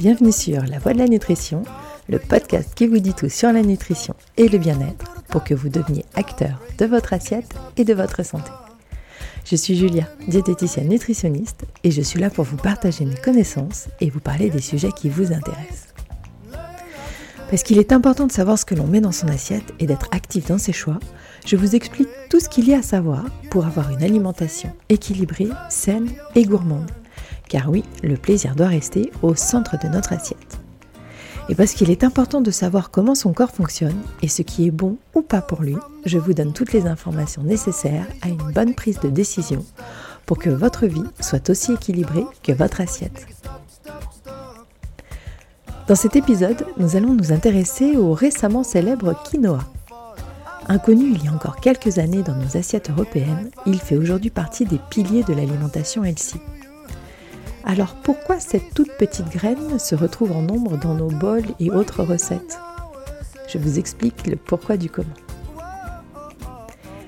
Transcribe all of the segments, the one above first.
Bienvenue sur La Voix de la Nutrition, le podcast qui vous dit tout sur la nutrition et le bien-être pour que vous deveniez acteur de votre assiette et de votre santé. Je suis Julia, diététicienne nutritionniste, et je suis là pour vous partager mes connaissances et vous parler des sujets qui vous intéressent. Parce qu'il est important de savoir ce que l'on met dans son assiette et d'être actif dans ses choix, je vous explique tout ce qu'il y a à savoir pour avoir une alimentation équilibrée, saine et gourmande. Car oui, le plaisir doit rester au centre de notre assiette. Et parce qu'il est important de savoir comment son corps fonctionne et ce qui est bon ou pas pour lui, je vous donne toutes les informations nécessaires à une bonne prise de décision pour que votre vie soit aussi équilibrée que votre assiette. Dans cet épisode, nous allons nous intéresser au récemment célèbre quinoa. Inconnu il y a encore quelques années dans nos assiettes européennes, il fait aujourd'hui partie des piliers de l'alimentation healthy. Alors pourquoi cette toute petite graine se retrouve en nombre dans nos bols et autres recettes? Je vous explique le pourquoi du comment.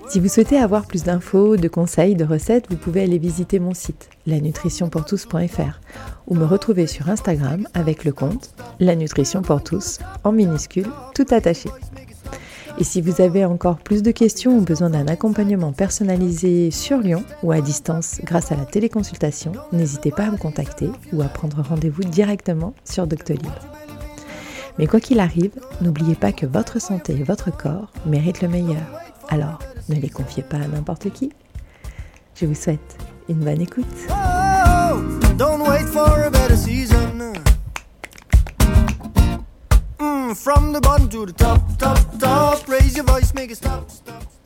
Si vous souhaitez avoir plus d'infos, de conseils, de recettes, vous pouvez aller visiter mon site lanutritionpourtous.fr ou me retrouver sur Instagram avec le compte La Nutrition pour tous en minuscule tout attaché. Et si vous avez encore plus de questions ou besoin d'un accompagnement personnalisé sur Lyon ou à distance grâce à la téléconsultation, n'hésitez pas à me contacter ou à prendre rendez-vous directement sur Doctolib. Mais quoi qu'il arrive, n'oubliez pas que votre santé et votre corps méritent le meilleur. Alors, ne les confiez pas à n'importe qui. Je vous souhaite une bonne écoute.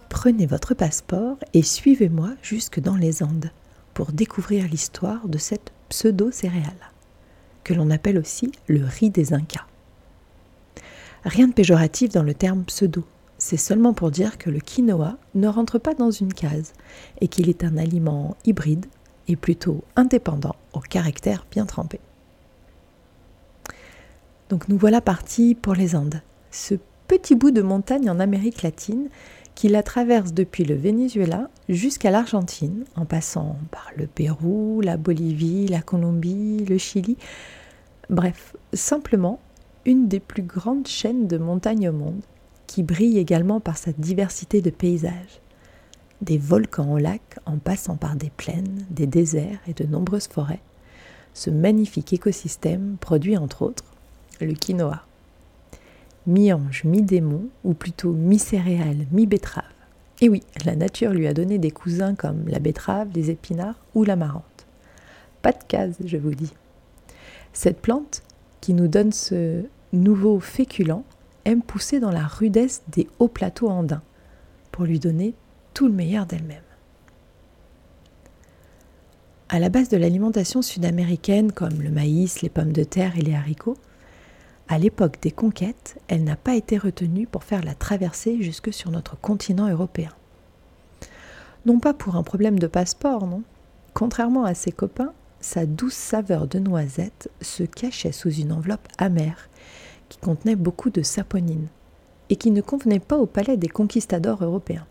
Prenez votre passeport et suivez-moi jusque dans les Andes pour découvrir l'histoire de cette pseudo-céréale, que l'on appelle aussi le riz des Incas. Rien de péjoratif dans le terme pseudo c'est seulement pour dire que le quinoa ne rentre pas dans une case et qu'il est un aliment hybride et plutôt indépendant au caractère bien trempé. Donc nous voilà partis pour les Andes, petit bout de montagne en Amérique latine qui la traverse depuis le Venezuela jusqu'à l'Argentine, en passant par le Pérou, la Bolivie, la Colombie, le Chili. Bref, simplement une des plus grandes chaînes de montagnes au monde qui brille également par sa diversité de paysages. Des volcans au lac en passant par des plaines, des déserts et de nombreuses forêts, ce magnifique écosystème produit entre autres le quinoa. Mi-ange, mi-démon, ou plutôt mi-céréale, mi-betterave. Et oui, la nature lui a donné des cousins comme la betterave, les épinards ou l'amarante. Pas de case, je vous dis. Cette plante, qui nous donne ce nouveau féculent, aime pousser dans la rudesse des hauts plateaux andins, pour lui donner tout le meilleur d'elle-même. À la base de l'alimentation sud-américaine, comme le maïs, les pommes de terre et les haricots, à l'époque des conquêtes, elle n'a pas été retenue pour faire la traversée jusque sur notre continent européen. Non pas pour un problème de passeport, non. Contrairement à ses copains, sa douce saveur de noisette se cachait sous une enveloppe amère qui contenait beaucoup de saponine et qui ne convenait pas au palais des conquistadors européens.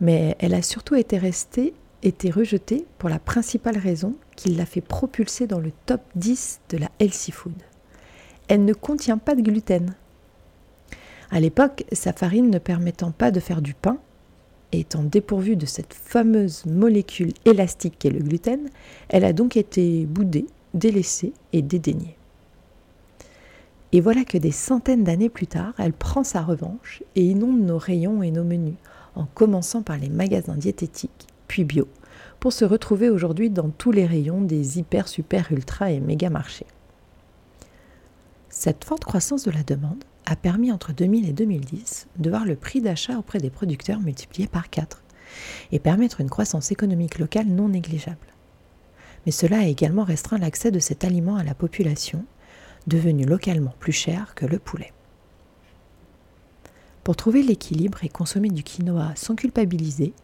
Mais elle a surtout été restée, été rejetée pour la principale raison qui l'a fait propulser dans le top 10 de la healthy food. Elle ne contient pas de gluten. À l'époque, sa farine ne permettant pas de faire du pain, étant dépourvue de cette fameuse molécule élastique qu'est le gluten, elle a donc été boudée, délaissée et dédaignée. Et voilà que des centaines d'années plus tard, elle prend sa revanche et inonde nos rayons et nos menus, en commençant par les magasins diététiques, puis bio, pour se retrouver aujourd'hui dans tous les rayons des hyper, super, ultra et méga marchés. Cette forte croissance de la demande a permis entre 2000 et 2010 de voir le prix d'achat auprès des producteurs multiplié par 4 et permettre une croissance économique locale non négligeable. Mais cela a également restreint l'accès de cet aliment à la population devenu localement plus cher que le poulet. Pour trouver l'équilibre et consommer du quinoa sans culpabiliser,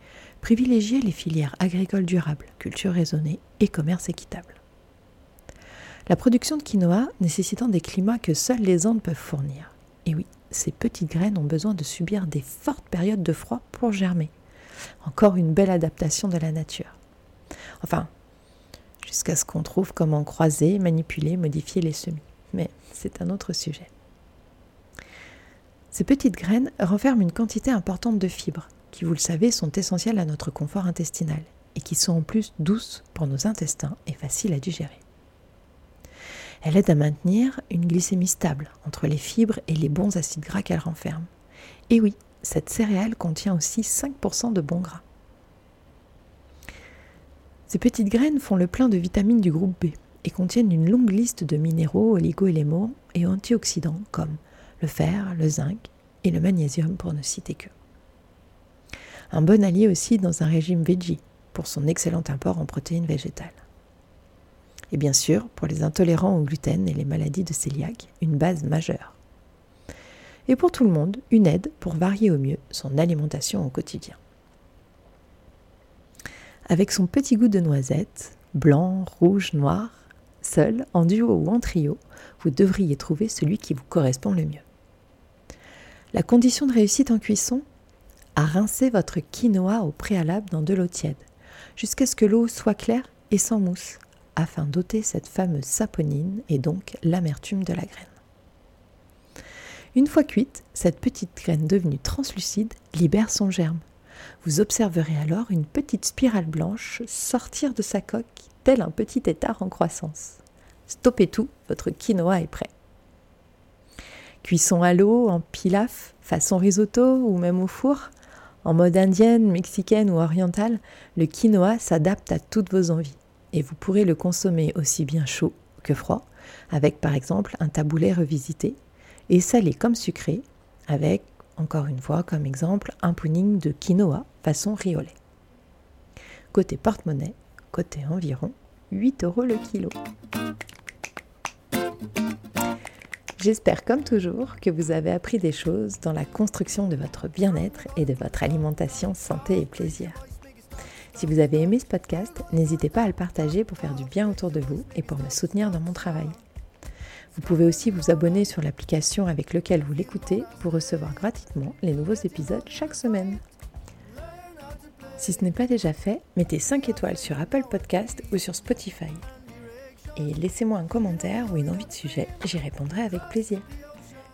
privilégiez les filières agricoles durables, culture raisonnée et commerce équitable. La production de quinoa nécessitant des climats que seuls les Andes peuvent fournir. Et oui, ces petites graines ont besoin de subir des fortes périodes de froid pour germer. Encore une belle adaptation de la nature. Enfin, jusqu'à ce qu'on trouve comment croiser, manipuler, modifier les semis. Mais c'est un autre sujet. Ces petites graines renferment une quantité importante de fibres, qui, vous le savez, sont essentielles à notre confort intestinal, et qui sont en plus douces pour nos intestins et faciles à digérer. Elle aide à maintenir une glycémie stable entre les fibres et les bons acides gras qu'elle renferme. Et oui, cette céréale contient aussi 5% de bons gras. Ces petites graines font le plein de vitamines du groupe B et contiennent une longue liste de minéraux, oligo-éléments et antioxydants comme le fer, le zinc et le magnésium pour ne citer que. Un bon allié aussi dans un régime veggie pour son excellent apport en protéines végétales. Et bien sûr, pour les intolérants au gluten et les maladies de cœliaque, une base majeure. Et pour tout le monde, une aide pour varier au mieux son alimentation au quotidien. Avec son petit goût de noisette, blanc, rouge, noir, seul, en duo ou en trio, vous devriez trouver celui qui vous correspond le mieux. La condition de réussite en cuisson à rincer votre quinoa au préalable dans de l'eau tiède, jusqu'à ce que l'eau soit claire et sans mousse, afin d'ôter cette fameuse saponine et donc l'amertume de la graine. Une fois cuite, cette petite graine devenue translucide libère son germe, vous observerez alors une petite spirale blanche sortir de sa coque, tel un petit étard en croissance. Stoppez tout, votre quinoa est prêt. Cuisson à l'eau, en pilaf, façon risotto ou même au four, en mode indienne, mexicaine ou orientale, le quinoa s'adapte à toutes vos envies et vous pourrez le consommer aussi bien chaud que froid, avec par exemple un taboulet revisité, et salé comme sucré, avec encore une fois, comme exemple, un pudding de quinoa façon riolet. Côté porte-monnaie, côté environ 8 euros le kilo. J'espère comme toujours que vous avez appris des choses dans la construction de votre bien-être et de votre alimentation santé et plaisir. Si vous avez aimé ce podcast, n'hésitez pas à le partager pour faire du bien autour de vous et pour me soutenir dans mon travail. Vous pouvez aussi vous abonner sur l'application avec laquelle vous l'écoutez pour recevoir gratuitement les nouveaux épisodes chaque semaine. Si ce n'est pas déjà fait, mettez 5 étoiles sur Apple Podcast ou sur Spotify. Et laissez-moi un commentaire ou une envie de sujet, j'y répondrai avec plaisir.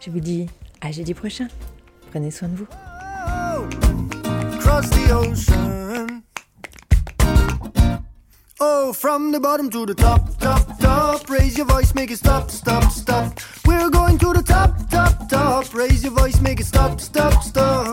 Je vous dis à jeudi prochain. Prenez soin de vous. From the bottom to the top, top, top. Raise your voice, make it stop, stop, stop. We're going to the top, top, top. Raise your voice, make it stop, stop, stop.